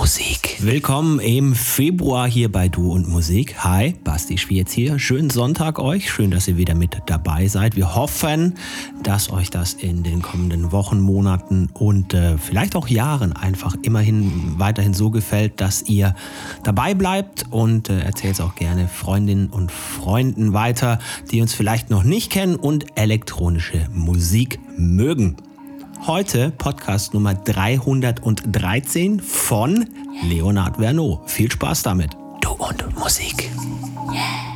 Musik. Willkommen im Februar hier bei Du und Musik. Hi, Basti Schwierz hier. Schönen Sonntag euch. Schön, dass ihr wieder mit dabei seid. Wir hoffen, dass euch das in den kommenden Wochen, Monaten und äh, vielleicht auch Jahren einfach immerhin weiterhin so gefällt, dass ihr dabei bleibt und äh, erzählt es auch gerne Freundinnen und Freunden weiter, die uns vielleicht noch nicht kennen und elektronische Musik mögen. Heute Podcast Nummer 313 von Leonard Vernot. Viel Spaß damit. Du und Musik. Yeah.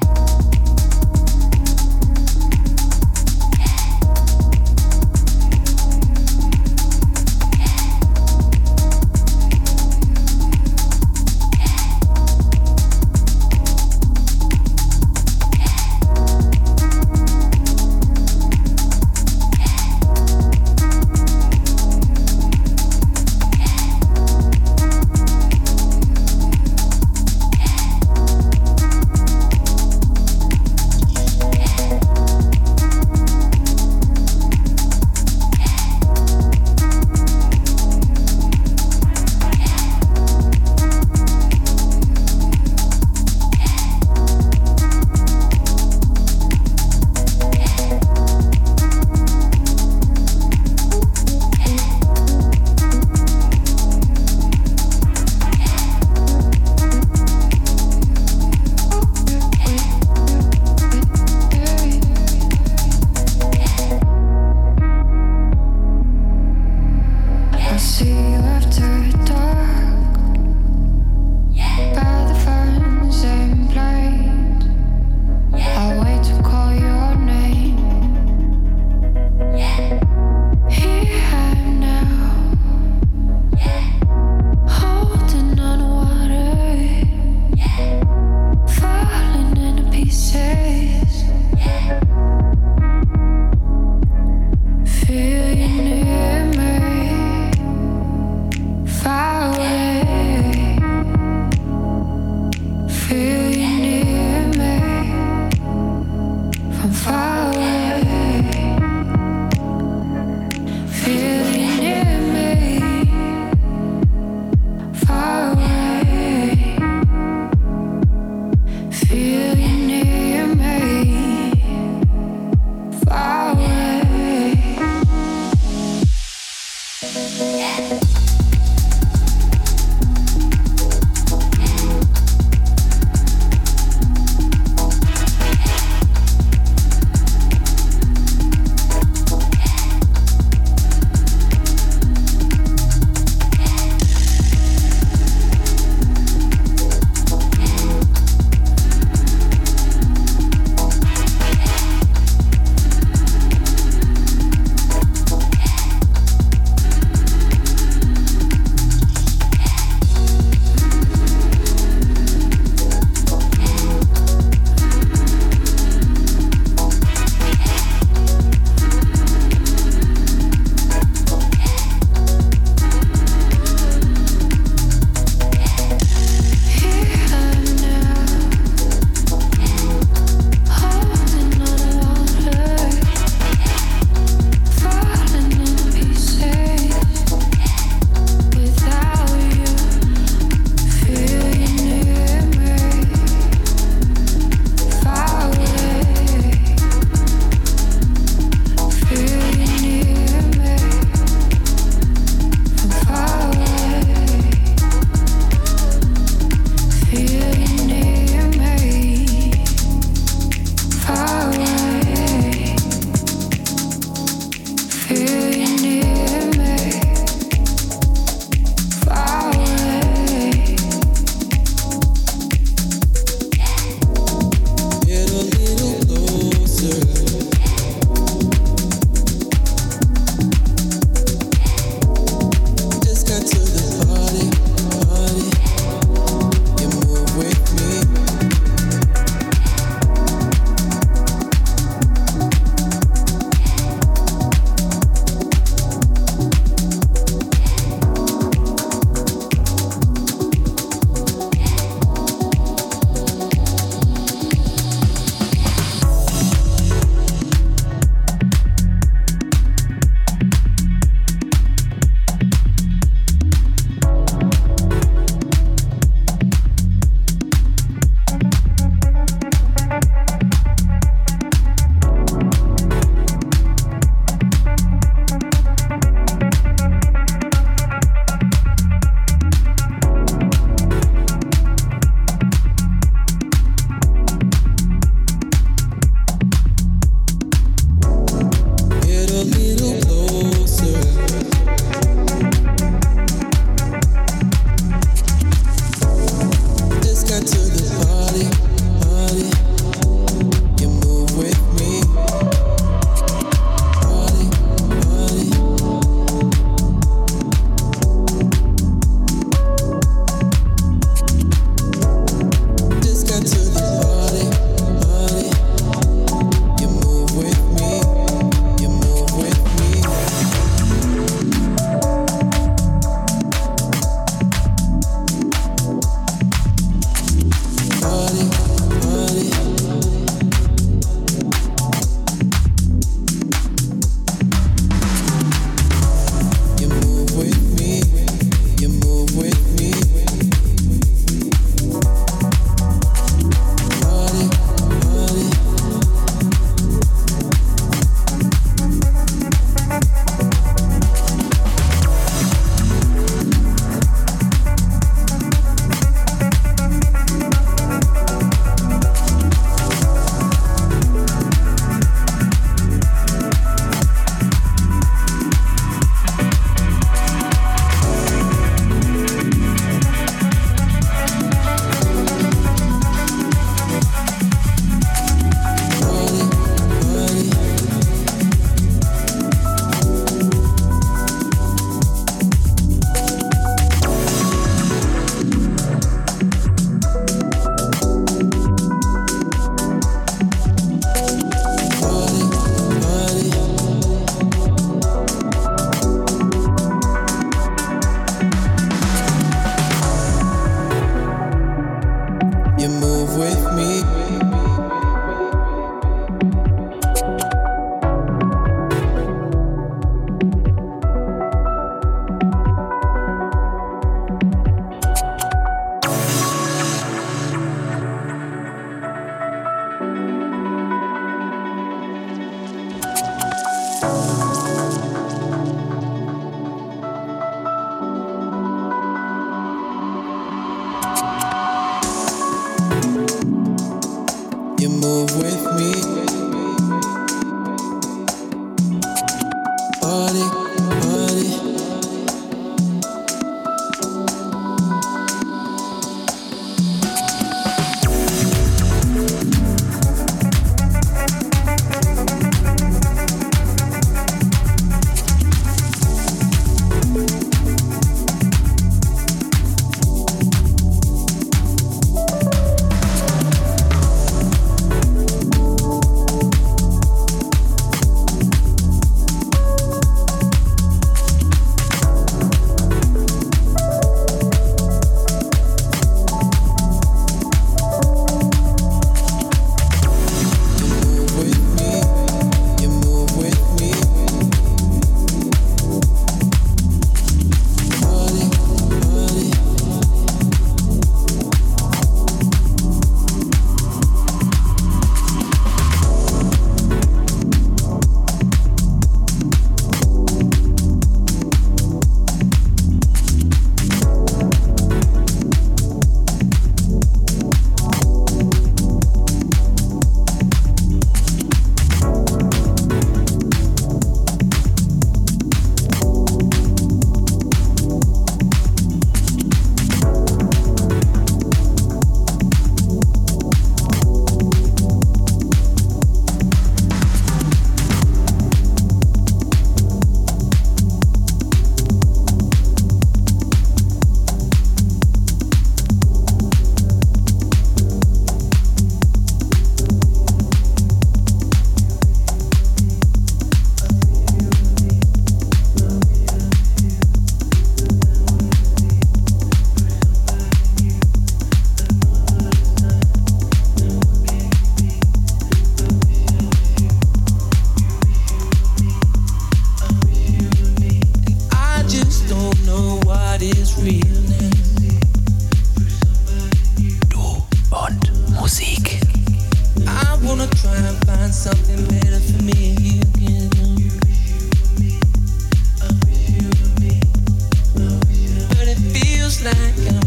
like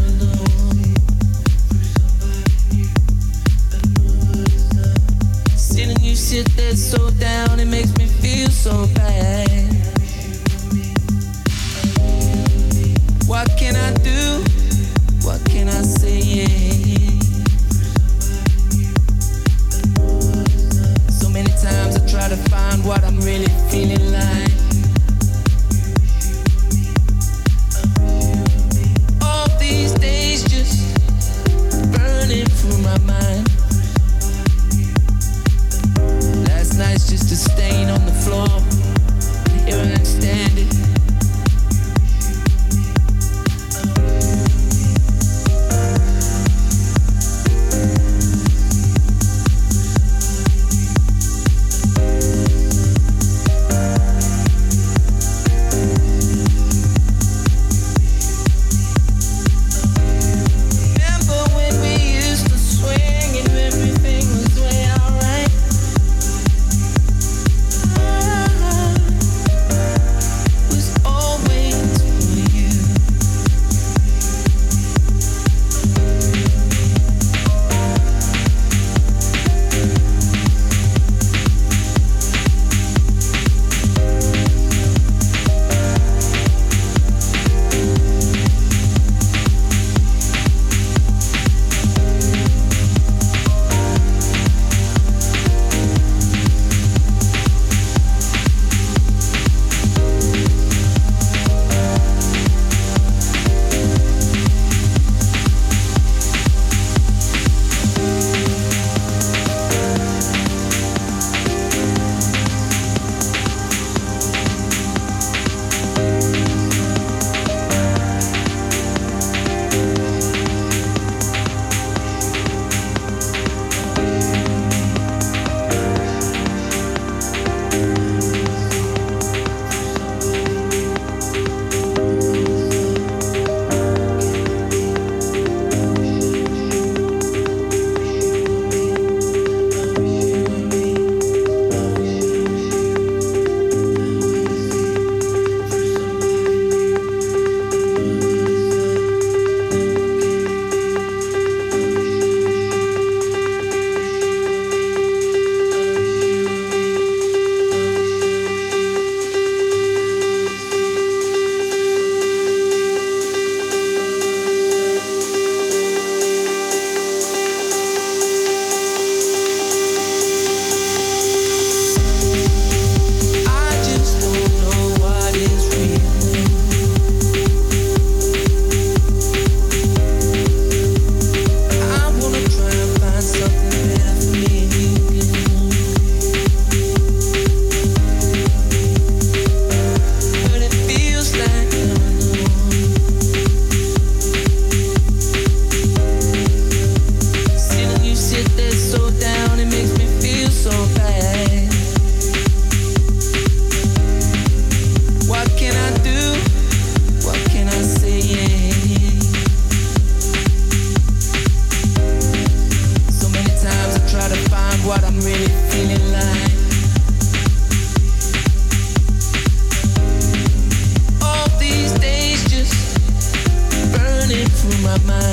my mind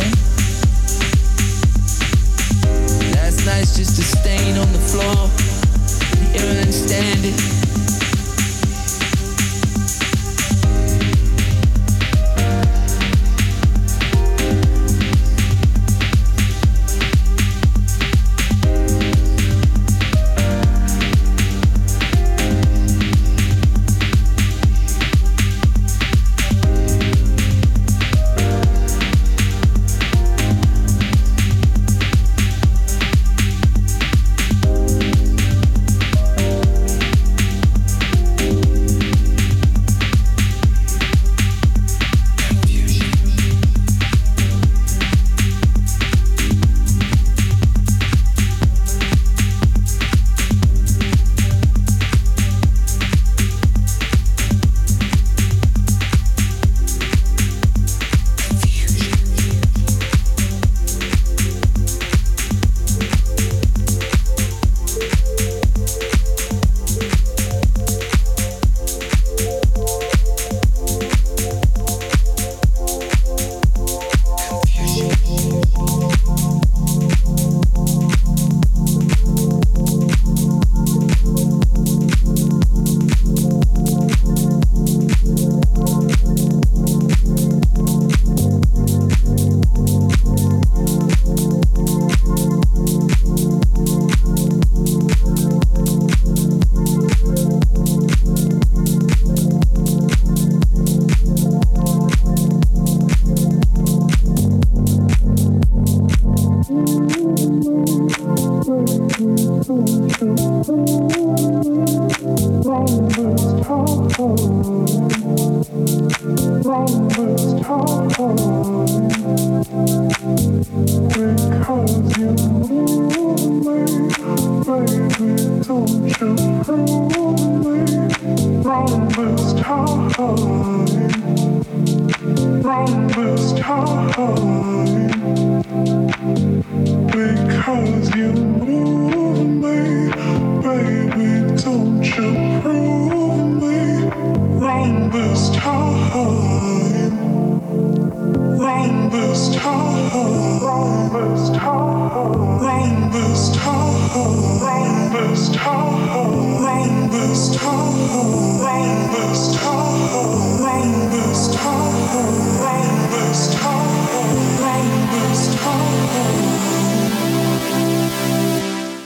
Because you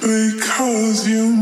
because you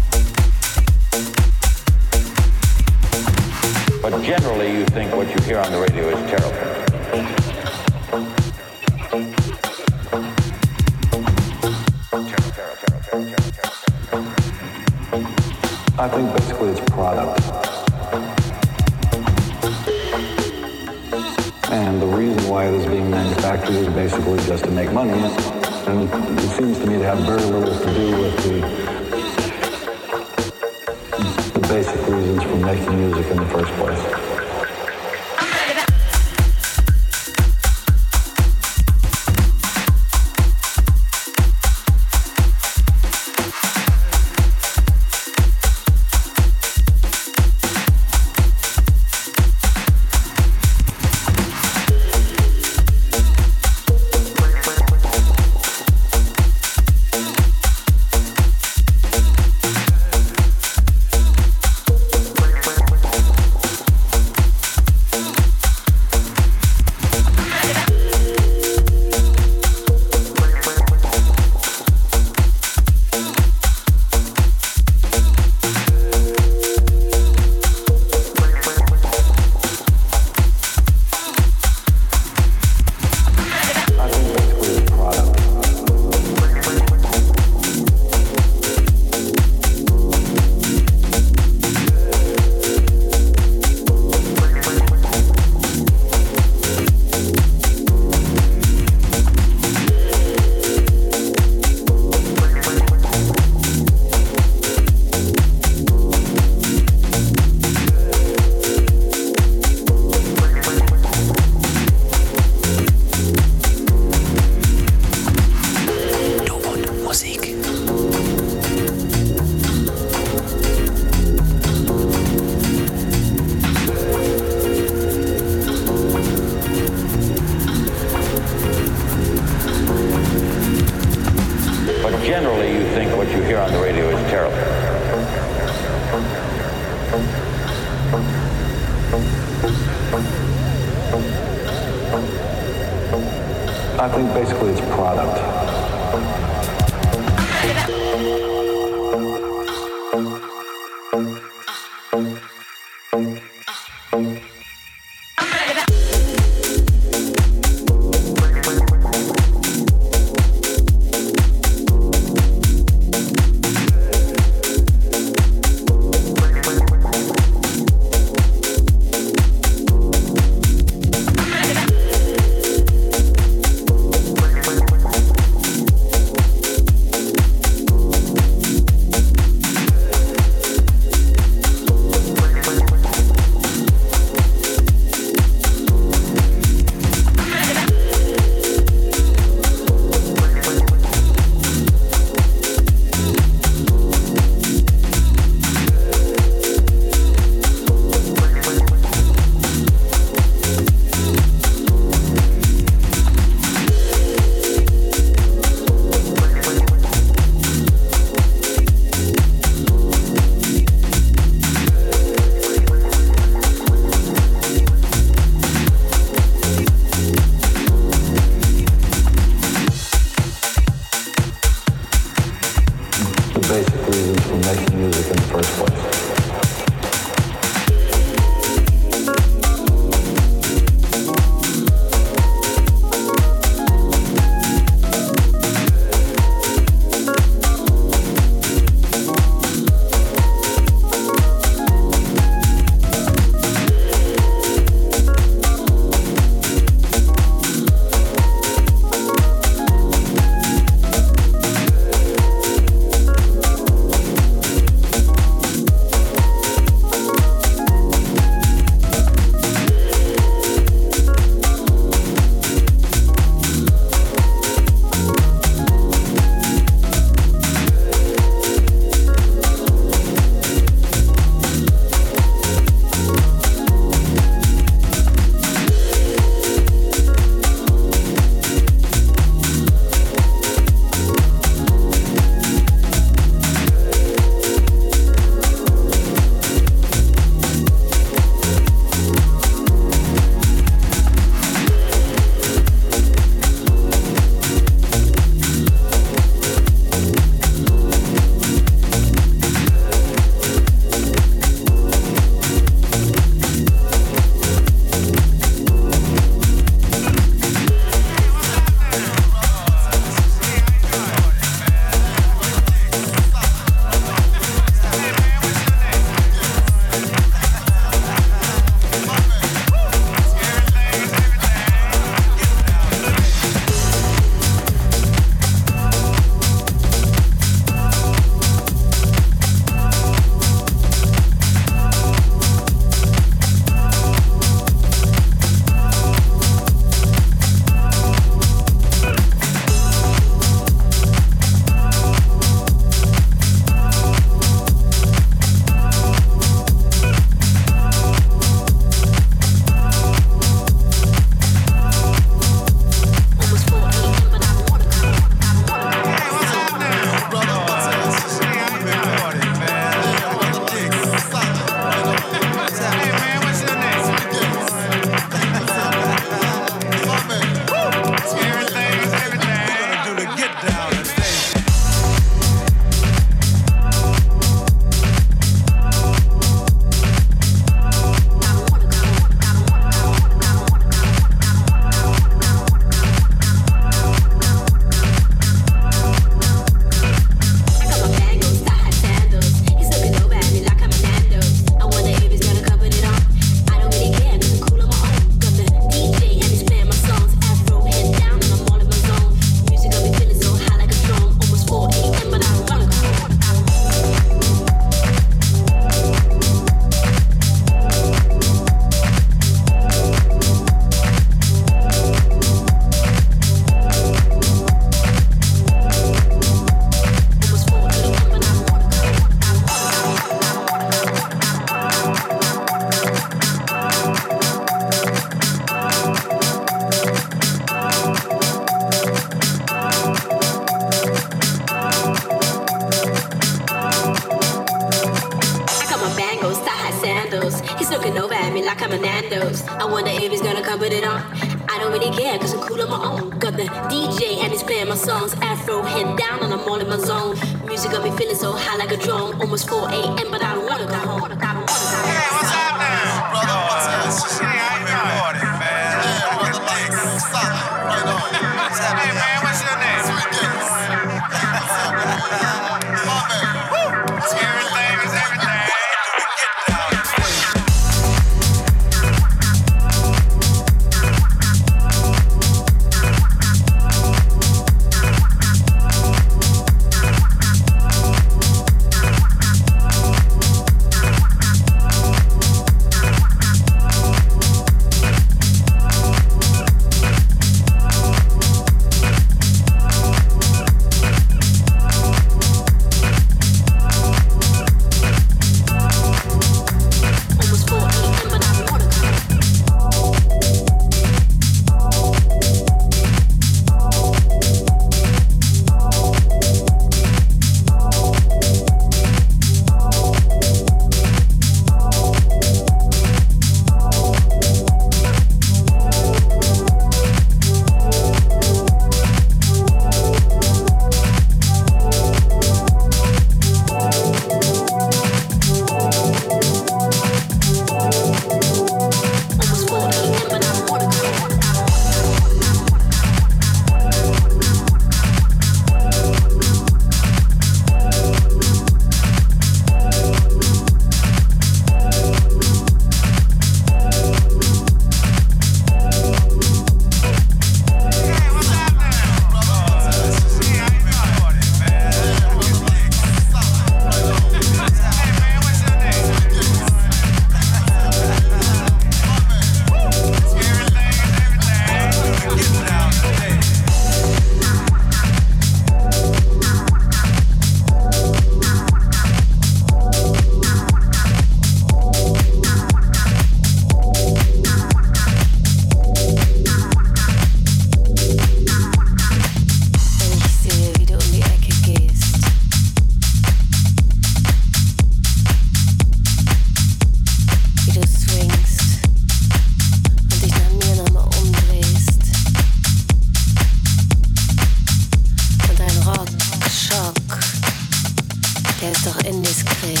doch indiskret.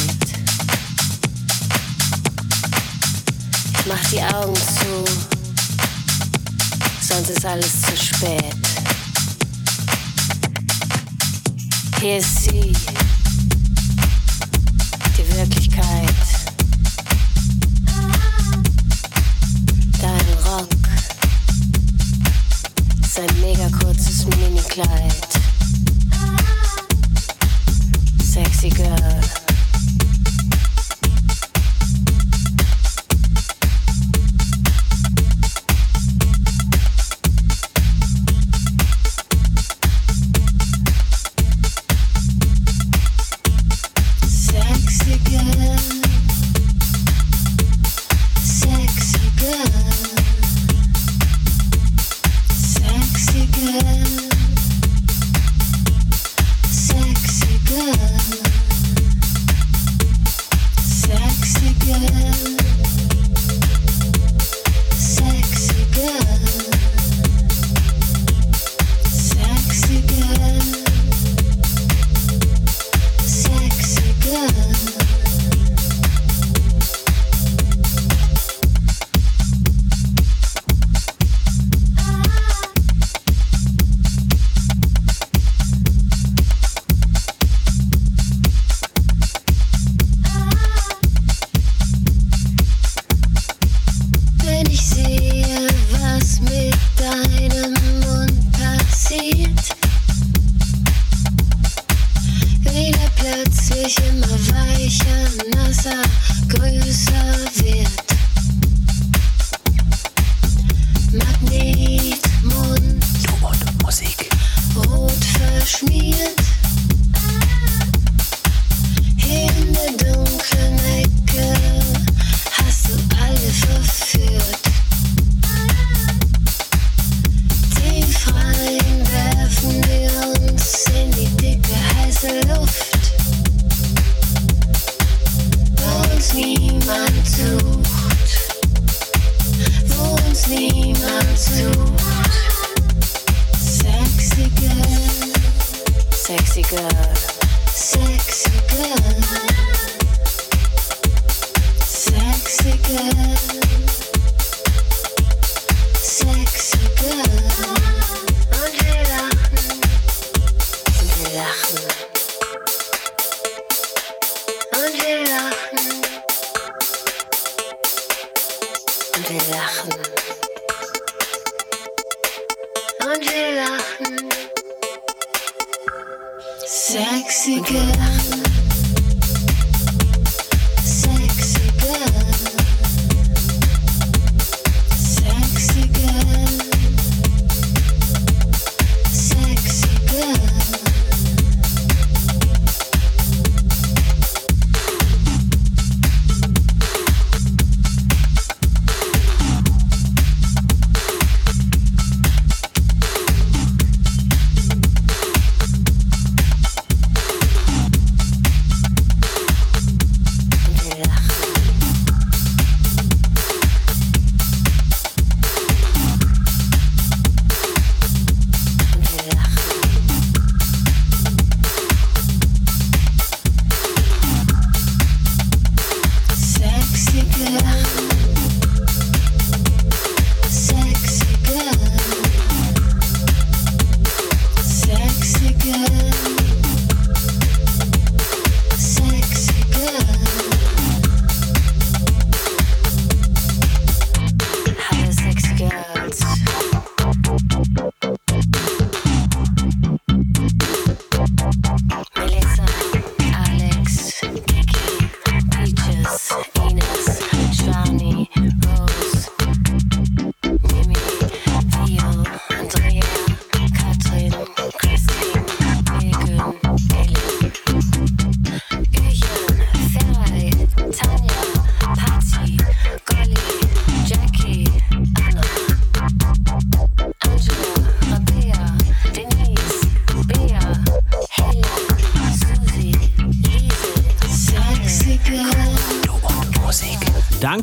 Ich mach die Augen zu, sonst ist alles zu spät. Hier ist sie, die Wirklichkeit. Dein Rock, sein mega kurzes Minikleid. me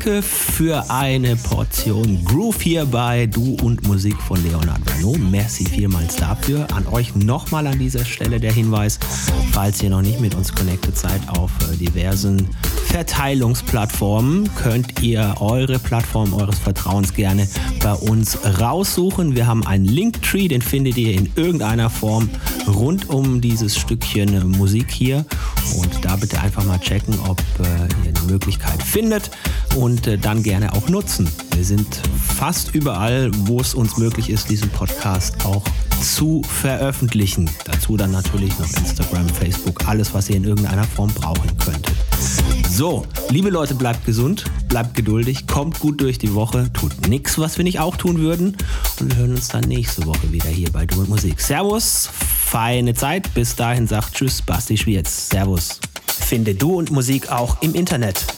Danke für eine Portion Groove hier bei Du und Musik von Leonard Renault. Merci vielmals dafür. An euch nochmal an dieser Stelle der Hinweis, falls ihr noch nicht mit uns connected seid auf äh, diversen Verteilungsplattformen, könnt ihr eure Plattform eures Vertrauens gerne bei uns raussuchen. Wir haben einen Linktree, den findet ihr in irgendeiner Form rund um dieses Stückchen Musik hier. Und da bitte einfach mal checken, ob äh, ihr eine Möglichkeit findet und äh, dann gerne auch nutzen. Wir sind fast überall, wo es uns möglich ist, diesen Podcast auch zu veröffentlichen. Dazu dann natürlich noch Instagram, Facebook, alles, was ihr in irgendeiner Form brauchen könntet. So, liebe Leute, bleibt gesund, bleibt geduldig, kommt gut durch die Woche, tut nichts, was wir nicht auch tun würden. Und wir hören uns dann nächste Woche wieder hier bei Du und Musik. Servus, feine Zeit. Bis dahin sagt Tschüss, Basti Schwierz. Servus. Finde Du und Musik auch im Internet.